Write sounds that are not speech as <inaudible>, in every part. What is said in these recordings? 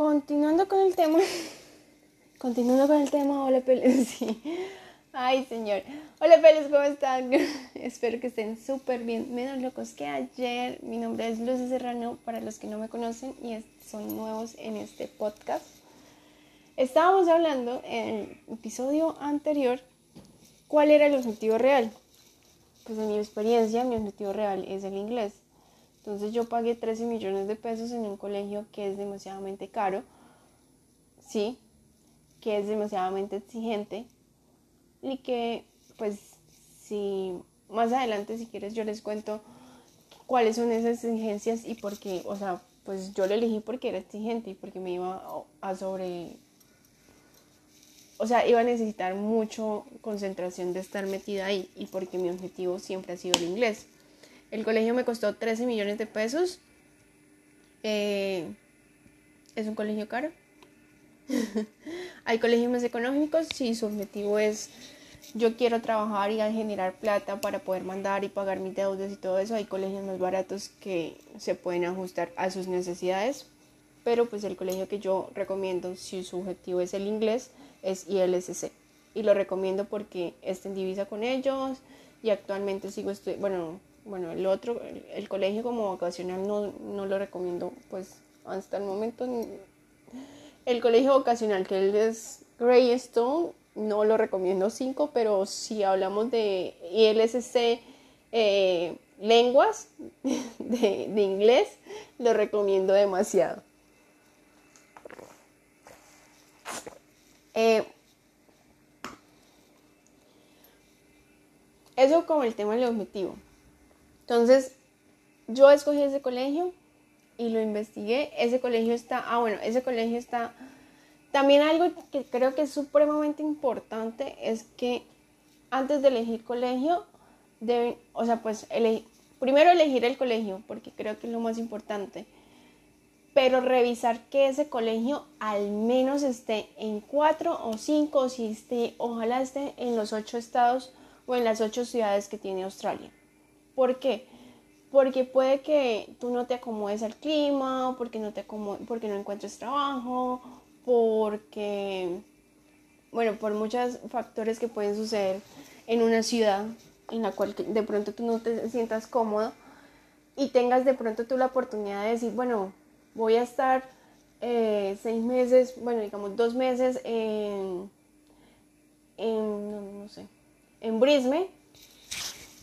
continuando con el tema, <laughs> continuando con el tema, hola Peles, <laughs> sí. Ay, señor. Hola Peles, ¿cómo están? <laughs> Espero que estén súper bien, menos locos que ayer. Mi nombre es Lucy Serrano, para los que no me conocen y son nuevos en este podcast. Estábamos hablando en el episodio anterior cuál era el objetivo real. Pues en mi experiencia, mi objetivo real es el inglés. Entonces yo pagué 13 millones de pesos en un colegio que es demasiadamente caro, sí, que es demasiadamente exigente y que pues si más adelante si quieres yo les cuento cuáles son esas exigencias y por qué, o sea, pues yo lo elegí porque era exigente y porque me iba a sobre o sea, iba a necesitar mucho concentración de estar metida ahí y porque mi objetivo siempre ha sido el inglés. El colegio me costó 13 millones de pesos. Eh, es un colegio caro. <laughs> Hay colegios más económicos si su objetivo es yo quiero trabajar y generar plata para poder mandar y pagar mis deudas y todo eso. Hay colegios más baratos que se pueden ajustar a sus necesidades. Pero pues el colegio que yo recomiendo si su objetivo es el inglés es ILSC. Y lo recomiendo porque está en divisa con ellos y actualmente sigo estudiando, bueno, bueno, el otro, el, colegio como vocacional no, no, lo recomiendo, pues hasta el momento. El colegio vocacional que es Greystone, no lo recomiendo 5, pero si hablamos de ILSC eh, lenguas <laughs> de, de inglés, lo recomiendo demasiado. Eh, eso como el tema del objetivo. Entonces, yo escogí ese colegio y lo investigué. Ese colegio está, ah, bueno, ese colegio está... También algo que creo que es supremamente importante es que antes de elegir colegio, deben, o sea, pues primero elegir el colegio, porque creo que es lo más importante, pero revisar que ese colegio al menos esté en cuatro o cinco, o si esté, ojalá esté en los ocho estados o en las ocho ciudades que tiene Australia. ¿Por qué? Porque puede que tú no te acomodes al clima, porque no, te porque no encuentres trabajo, porque, bueno, por muchos factores que pueden suceder en una ciudad en la cual de pronto tú no te sientas cómodo y tengas de pronto tú la oportunidad de decir, bueno, voy a estar eh, seis meses, bueno, digamos dos meses en, en no sé, en Brisbane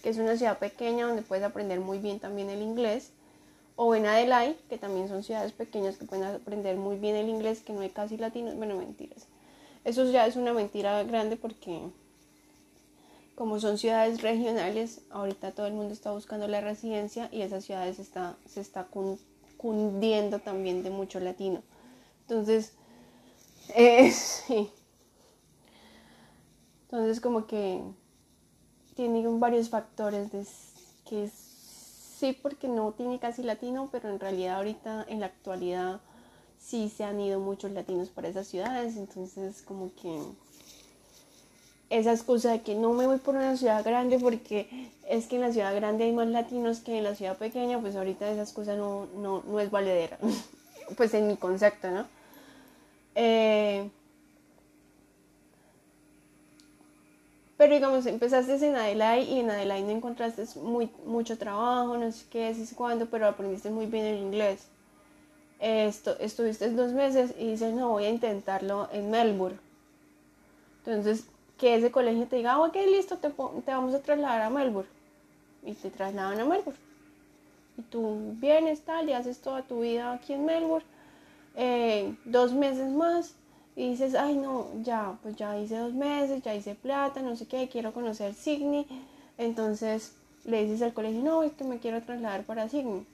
que es una ciudad pequeña donde puedes aprender muy bien también el inglés, o en Adelaide, que también son ciudades pequeñas que pueden aprender muy bien el inglés, que no hay casi latinos, bueno, mentiras. Eso ya es una mentira grande porque como son ciudades regionales, ahorita todo el mundo está buscando la residencia y esas ciudades está, se está cundiendo también de mucho latino. Entonces, <laughs> eh, sí. Entonces como que tiene varios factores de que sí porque no tiene casi latino, pero en realidad ahorita en la actualidad sí se han ido muchos latinos para esas ciudades, entonces como que esa excusa de que no me voy por una ciudad grande porque es que en la ciudad grande hay más latinos que en la ciudad pequeña, pues ahorita esa excusa no, no, no es valedera, <laughs> pues en mi concepto, ¿no? Eh, Pero digamos, empezaste en Adelaide y en Adelaide no encontraste muy, mucho trabajo, no sé qué, es cuándo, pero aprendiste muy bien el inglés. Esto, estuviste dos meses y dices, no, voy a intentarlo en Melbourne. Entonces, que ese colegio te diga, ah, ok, listo, te, te vamos a trasladar a Melbourne. Y te trasladan a Melbourne. Y tú vienes tal y haces toda tu vida aquí en Melbourne. Eh, dos meses más y dices, ay no, ya, pues ya hice dos meses, ya hice plata, no sé qué, quiero conocer Sydney. Entonces le dices al colegio, no, es que me quiero trasladar para Sydney.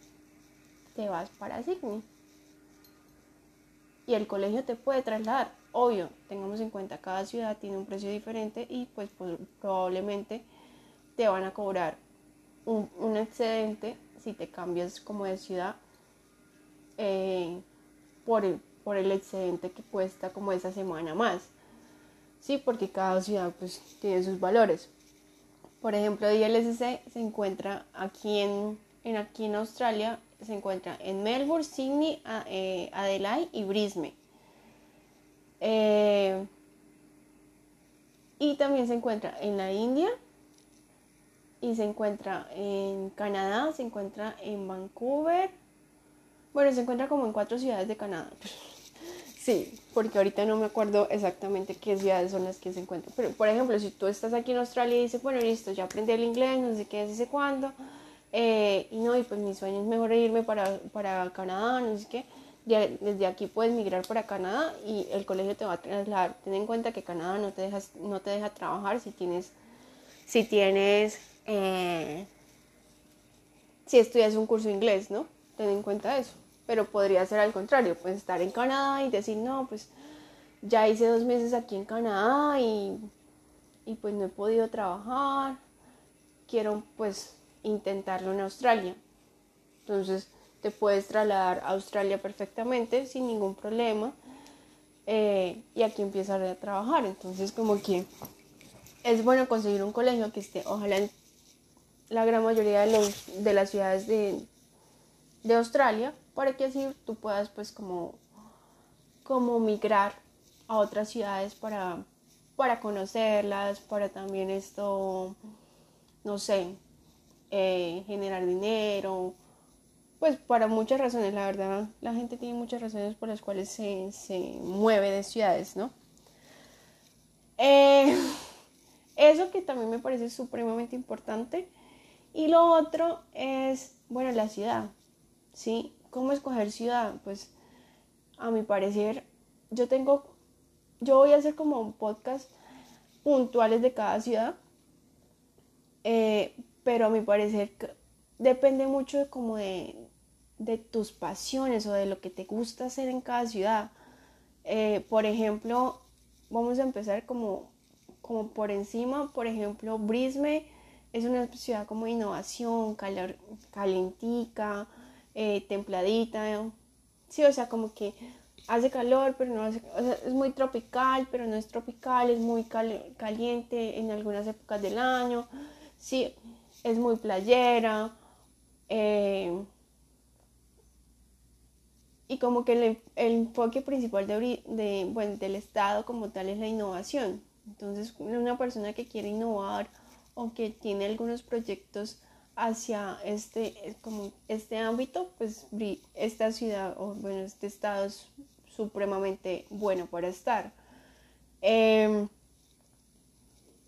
Te vas para Sydney. Y el colegio te puede trasladar. Obvio, tengamos en cuenta, cada ciudad tiene un precio diferente y pues, probablemente te van a cobrar un, un, excedente si te cambias como de ciudad eh, por el por el excedente que cuesta como esa semana más. Sí, porque cada ciudad pues tiene sus valores. Por ejemplo, ILSC se encuentra aquí en, en, aquí en Australia, se encuentra en Melbourne, Sydney, eh, Adelaide y Brisbane. Eh, y también se encuentra en la India y se encuentra en Canadá, se encuentra en Vancouver. Bueno, se encuentra como en cuatro ciudades de Canadá. Sí, porque ahorita no me acuerdo exactamente qué ciudades son las que se encuentran. Pero, por ejemplo, si tú estás aquí en Australia y dices, bueno, listo, ya aprendí el inglés, no sé qué, no sé cuándo, eh, y no, y pues mi sueño es mejor irme para, para Canadá, no sé qué, desde aquí puedes migrar para Canadá y el colegio te va a trasladar. Ten en cuenta que Canadá no te, dejas, no te deja trabajar si tienes, si tienes, eh, si estudias un curso de inglés, ¿no? Ten en cuenta eso pero podría ser al contrario, pues estar en Canadá y decir, no, pues ya hice dos meses aquí en Canadá y, y pues no he podido trabajar, quiero pues intentarlo en Australia. Entonces te puedes trasladar a Australia perfectamente sin ningún problema eh, y aquí empezar a trabajar. Entonces como que es bueno conseguir un colegio que esté, ojalá en la gran mayoría de, los, de las ciudades de, de Australia para que así tú puedas pues como, como migrar a otras ciudades para, para conocerlas, para también esto, no sé, eh, generar dinero, pues para muchas razones, la verdad, la gente tiene muchas razones por las cuales se, mueve de ciudades, ¿no? Eh, <laughs> eso que también me parece supremamente importante. Y lo otro es, bueno, la ciudad, ¿sí? ¿Cómo escoger ciudad? Pues a mi parecer, yo tengo, yo voy a hacer como un podcast puntuales de cada ciudad, eh, pero a mi parecer depende mucho como de, tus pasiones o de lo que te gusta hacer en cada ciudad. Eh, por ejemplo, vamos a empezar como, como por encima, por ejemplo, Brisbane es una ciudad como innovación, calentica, eh, templadita, sí, o sea, como que hace calor, pero no hace, o sea, es muy tropical, pero no es tropical, es muy caliente en algunas épocas del año, sí, es muy playera, eh, y como que el, enfoque principal de, de, bueno, del Estado como tal es la innovación. Entonces, una persona que quiere innovar o que tiene algunos proyectos hacia este, como este ámbito, pues esta ciudad o bueno, este estado es supremamente bueno para estar. Em,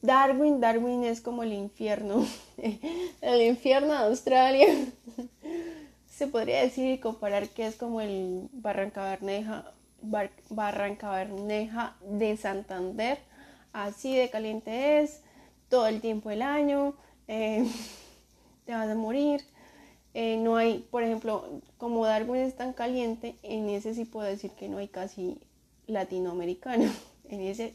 Darwin, Darwin es como el infierno, <laughs> el infierno de Australia. <laughs> Se podría decir y comparar que es como el Barranca Berneja, Barranca Berneja de Santander. Así de caliente es todo el tiempo del año. Eh, te vas a morir. Eh, no hay, por ejemplo, como Darwin es tan caliente, en ese sí puedo decir que no hay casi latinoamericano. <laughs> En, ese,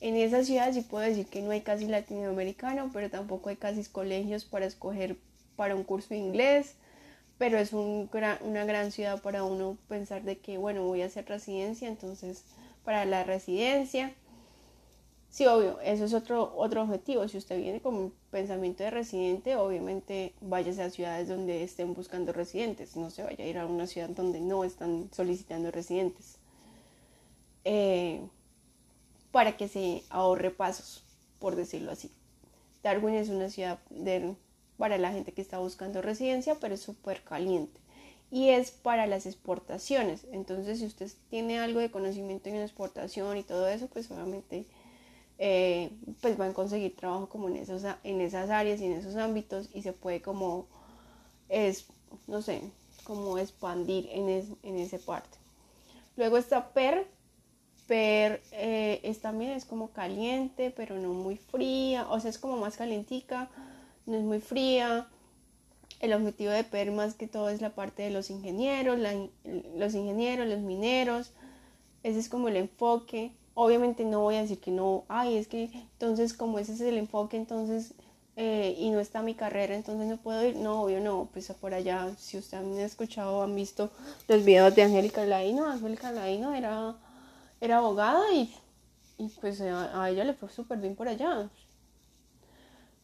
en esa ciudad sí puedo decir que no hay casi latinoamericano, pero tampoco hay casi colegios para escoger para un curso de inglés. Pero es un una gran ciudad para uno pensar de que, bueno, voy a hacer residencia, entonces para la residencia Sí, obvio, eso es otro, otro objetivo. Si usted viene con pensamiento de residente, obviamente váyase a ciudades donde estén buscando residentes. No se vaya a ir a una ciudad donde no están solicitando residentes. Eh, para que se ahorre pasos, por decirlo así. Darwin es una ciudad para la gente que está buscando residencia, pero es súper caliente. Y es para las exportaciones. Entonces, si usted tiene algo de conocimiento en exportación y todo eso, pues obviamente eh, pues van a conseguir trabajo como en, esos, en esas áreas y en esos ámbitos y se puede como, es, no sé, como expandir en, en esa parte. Luego está PER. PER eh, es también es como caliente, pero no muy fría, o sea, es como más calentica, no es muy fría. El objetivo de PER más que todo es la parte de los ingenieros, los ingenieros, los mineros. Ese es como el enfoque obviamente no voy a decir que no, ay, es que entonces como ese es el enfoque, entonces, eh, y no está mi carrera, entonces no puedo ir, no, obvio no, pues por allá, si ustedes han escuchado, han visto los videos de Angélica Laino, Angélica Laino era, era abogada y, pues a, ella le fue súper bien por allá.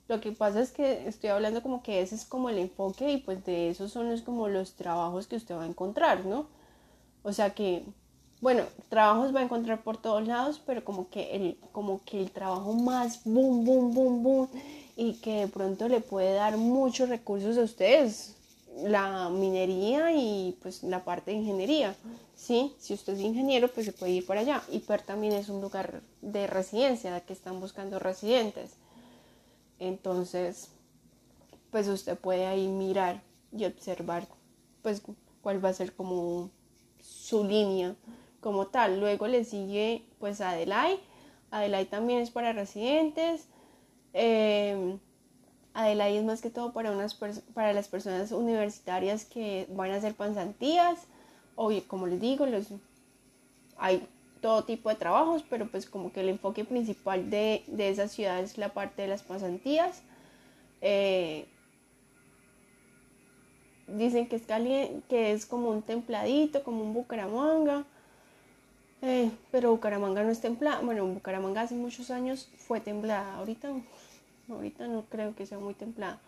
Lo que pasa es que estoy hablando como que ese es como el enfoque y pues de esos son los, como los trabajos que usted va a encontrar, ¿no? O sea que, bueno, trabajos va a encontrar por todos lados, pero como que el, como que el trabajo más boom, boom, boom, boom y que de pronto le puede dar muchos recursos a ustedes, la minería y pues la parte de ingeniería. ¿sí? Si usted es ingeniero, pues se puede ir para allá. Y PER también es un lugar de residencia, que están buscando residentes. Entonces, pues usted puede ahí mirar y observar, pues, cuál va a ser como su línea como tal. Luego le sigue, pues, Adelaide. Adelaide también es para residentes. Eh, Adelaide es más que todo para, unas para las personas universitarias que van a hacer pansantías o como les digo, hay todo tipo de trabajos, pero pues como que el enfoque principal de, de esa ciudad es la parte de las pasantías. Eh, dicen que es, caliente, que es como un templadito, como un Bucaramanga. Eh, pero Bucaramanga no es templada. Bueno, Bucaramanga hace muchos años fue templada. Ahorita, ahorita no creo que sea muy templada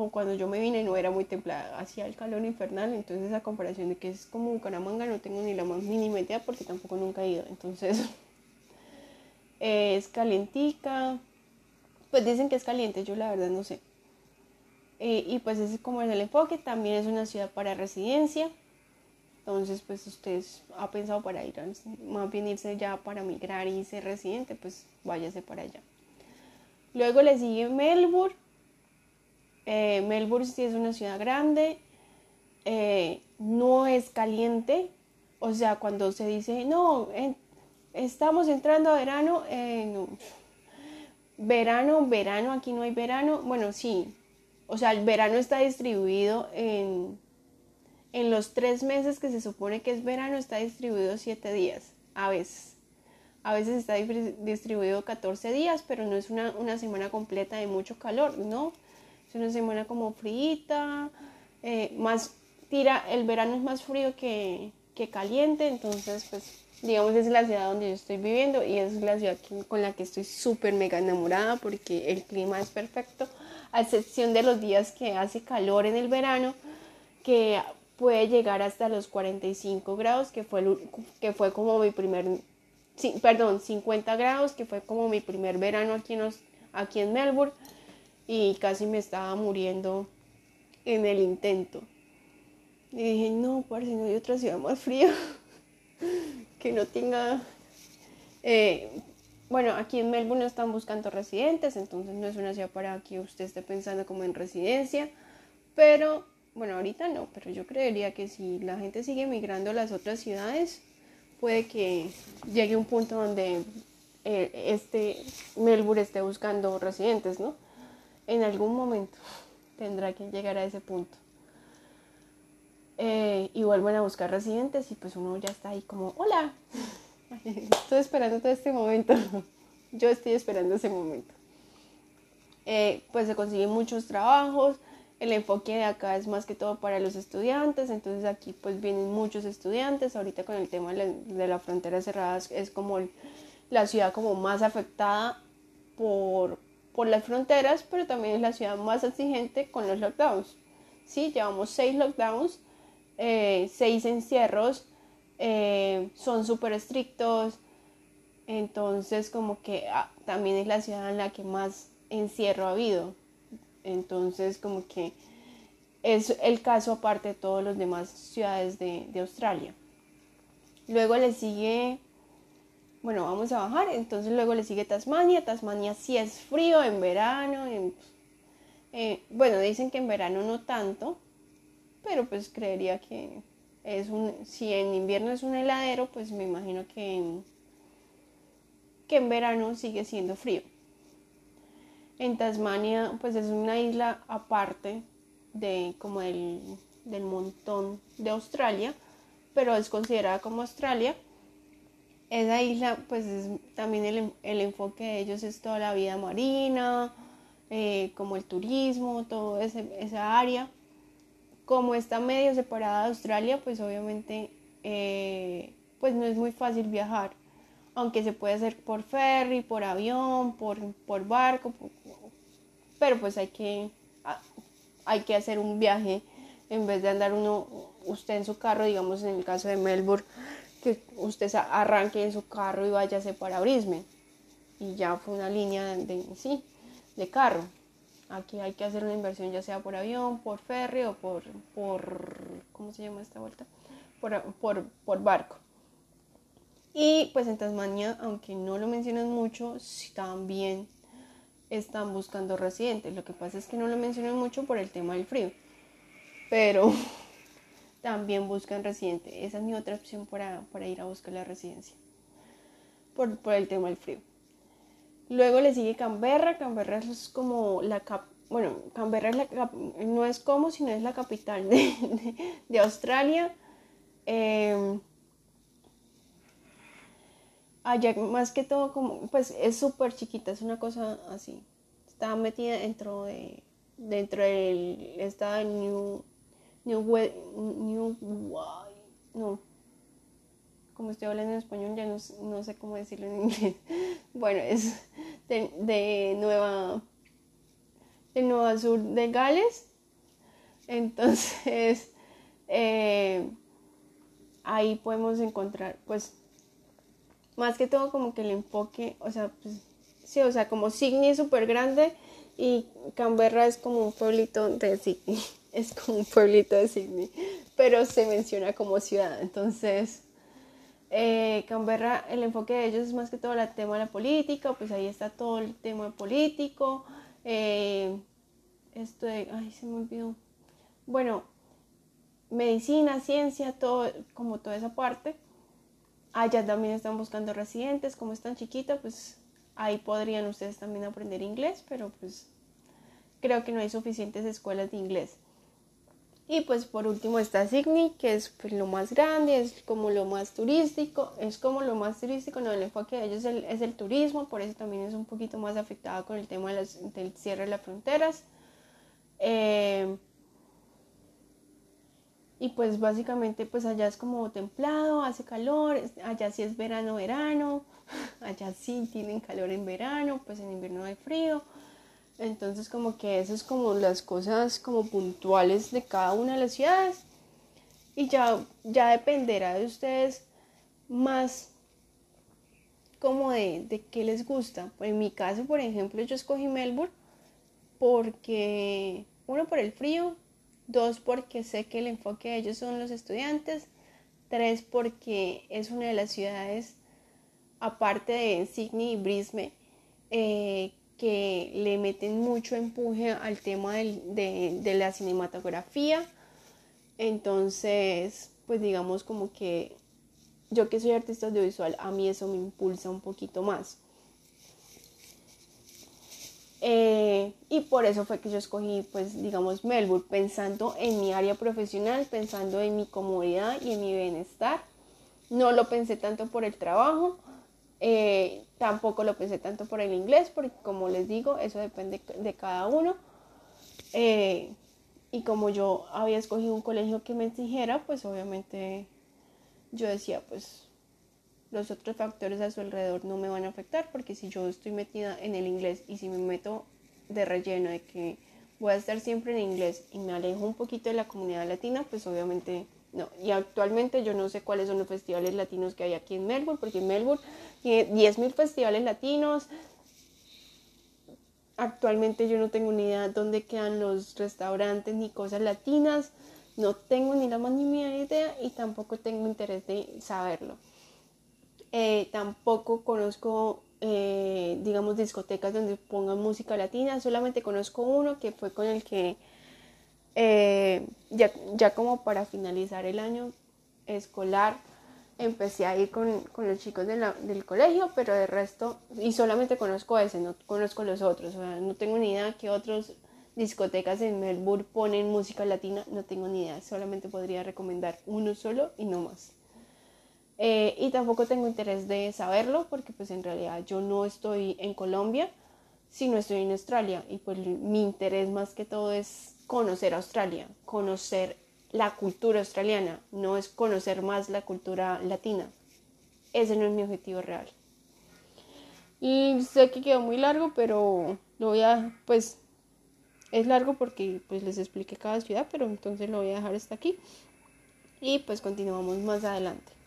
o cuando yo me vine no era muy templada, hacía el calor infernal, entonces esa comparación de que es como Bucaramanga no tengo ni la más mínima idea porque tampoco nunca he ido, entonces <laughs> es calientica, pues dicen que es caliente, yo la verdad no sé. Eh, y pues ese es como el enfoque, también es una ciudad para residencia, entonces pues usted ha pensado para ir, más bien irse ya para migrar y ser residente, pues váyase para allá. Luego le sigue Melbourne, eh, Melbourne sí es una ciudad grande, eh, no es caliente, o sea, cuando se dice, no, estamos entrando a verano, eh, verano, verano, aquí no hay verano, bueno, sí, o sea, el verano está distribuido en, en los tres meses que se supone que es verano, está distribuido siete días, a veces. A veces está distribuido 14 días, pero no es una, una semana completa de mucho calor, ¿no? es una semana como frita, eh, más tira, el verano es más frío que, caliente, entonces pues digamos es la ciudad donde yo estoy viviendo y es la ciudad con la que estoy súper mega enamorada porque el clima es perfecto, a excepción de los días que hace calor en el verano, que puede llegar hasta los 45 grados, que fue, que fue como mi primer, perdón, 50 grados, que fue como mi primer verano aquí en, aquí en Melbourne y casi me estaba muriendo en el intento. Y dije, no, si no hay otra ciudad más fría <laughs> que no tenga... Eh, bueno, aquí en Melbourne están buscando residentes, entonces no es una ciudad para que usted esté pensando como en residencia, pero bueno, ahorita no, pero yo creería que si la gente sigue migrando a las otras ciudades, puede que llegue un punto donde eh, este Melbourne esté buscando residentes, ¿no? en algún momento tendrá que llegar a ese punto. Eh, y vuelven a buscar residentes y pues uno ya está ahí como, hola, <laughs> estoy esperando todo este momento. <laughs> Yo estoy esperando ese momento. Eh, pues se consiguen muchos trabajos, el enfoque de acá es más que todo para los estudiantes, entonces aquí pues vienen muchos estudiantes, ahorita con el tema de la, de la frontera cerrada es como la ciudad como más afectada por, las fronteras, pero también es la ciudad más exigente con los lockdowns. ¿sí? Llevamos seis lockdowns, eh, seis encierros, eh, son súper estrictos, entonces como que ah, también es la ciudad en la que más encierro ha habido. Entonces como que es el caso aparte de todas las demás ciudades de, Australia. Luego le sigue bueno, vamos a bajar, entonces luego le sigue Tasmania, Tasmania sí es frío en verano, eh, bueno, dicen que en verano no tanto, pero pues creería que es un, si en invierno es un heladero, pues me imagino que que en verano sigue siendo frío. En Tasmania, pues es una isla aparte de como del, del montón de Australia, pero es considerada como Australia esa isla, pues también el, enfoque de ellos es toda la vida marina, eh, como el turismo, toda esa área. Como está medio separada de Australia, pues obviamente eh, pues no es muy fácil viajar, aunque se puede hacer por ferry, por avión, por, por barco, pero pues hay que, hay que hacer un viaje en vez de andar uno, usted en su carro, digamos en el caso de Melbourne, que usted arranque en su carro y váyase para Brisbane. Y ya fue una línea de, sí, de carro. Aquí hay que hacer una inversión ya sea por avión, por ferry o por, por ¿cómo se llama esta vuelta? Por, por, por barco. Y pues en Tasmania, aunque no lo mencionan mucho, también están buscando residentes. Lo que pasa es que no lo mencionan mucho por el tema del frío. Pero <laughs> también buscan residentes. Esa es mi otra opción para, ir a buscar la residencia. Por, el tema del frío. Luego le sigue Canberra. Canberra es como la cap bueno, Canberra es la no es como, sino es la capital de, <laughs> Australia. Em, allá más que todo como, pues es súper chiquita, es una cosa así. Está metida dentro de, dentro del estado de New, New, New, no, como estoy hablando en español ya no, sé cómo decirlo en inglés. <laughs> Bueno, es de, Nueva, de Nueva Sur de Gales. Entonces, <laughs> eh, ahí podemos encontrar, pues, más que todo como que el enfoque, o sea, pues, sí, o sea, como Sydney es súper grande y Canberra es como un pueblito de Sydney, <laughs> es como un pueblito de Sydney, pero se menciona como ciudad, entonces... Eh, Canberra, el enfoque de ellos es más que todo el tema de la política, pues ahí está todo el tema político. Eh, esto de, ay, se me olvidó. Bueno, medicina, ciencia, todo, como toda esa parte. Allá también están buscando residentes, como es tan chiquita, pues ahí podrían ustedes también aprender inglés, pero pues creo que no hay suficientes escuelas de inglés. Y pues por último está Sydney, que es pues, lo más grande, es como lo más turístico, es como lo más turístico, no, el enfoque de ellos es el, turismo, por eso también es un poquito más afectado con el tema del cierre de las fronteras. Eh, y pues básicamente pues allá es como templado, hace calor, allá sí es verano, verano, <laughs> allá sí tienen calor en verano, pues en invierno hay frío. Entonces como que esas es como las cosas como puntuales de cada una de las ciudades. Y ya, ya dependerá de ustedes más como de, de qué les gusta. En mi caso, por ejemplo, yo escogí Melbourne porque, uno, por el frío, Dos, porque sé que el enfoque de ellos son los estudiantes. Tres, porque es una de las ciudades, aparte de Sydney y Brisbane, eh, que le meten mucho empuje al tema de, de la cinematografía. Entonces, pues digamos como que yo que soy artista audiovisual, a mí eso me impulsa un poquito más. Eh, y por eso fue que yo escogí, pues, digamos, Melbourne, pensando en mi área profesional, pensando en mi comodidad y en mi bienestar. No lo pensé tanto por el trabajo, eh, tampoco lo pensé tanto por el inglés, porque como les digo, eso depende de cada uno. Eh, y como yo había escogido un colegio que me exigiera, pues obviamente yo decía, pues los otros factores a su alrededor no me van a afectar porque si yo estoy metida en el inglés y si me meto de relleno de que voy a estar siempre en inglés y me alejo un poquito de la comunidad latina, pues obviamente no. Y actualmente yo no sé cuáles son los festivales latinos que hay aquí en Melbourne, porque Melbourne tiene 10.000 festivales latinos. Actualmente yo no tengo ni idea dónde quedan los restaurantes ni cosas latinas. No tengo ni la más ni idea y tampoco tengo interés de saberlo. Eh, tampoco conozco, eh, digamos, discotecas donde pongan música latina. Solamente conozco uno que fue con el que, eh, ya, ya, como para finalizar el año escolar, empecé a ir con, con los chicos de del colegio, pero de resto, y solamente conozco ese, no conozco los otros. O sea, no tengo ni idea que otros discotecas en Melbourne ponen música latina, no tengo ni idea. Solamente podría recomendar uno solo y no más. Eh, y tampoco tengo interés de saberlo porque pues en realidad yo no estoy en Colombia, sino estoy en Australia y pues mi interés más que todo es conocer Australia, conocer la cultura australiana, no es conocer más la cultura latina. Ese no es mi objetivo real. Sé que quedó muy largo, pero lo voy a, pues, es largo porque pues les expliqué cada ciudad, pero entonces lo voy a dejar hasta aquí y pues continuamos más adelante.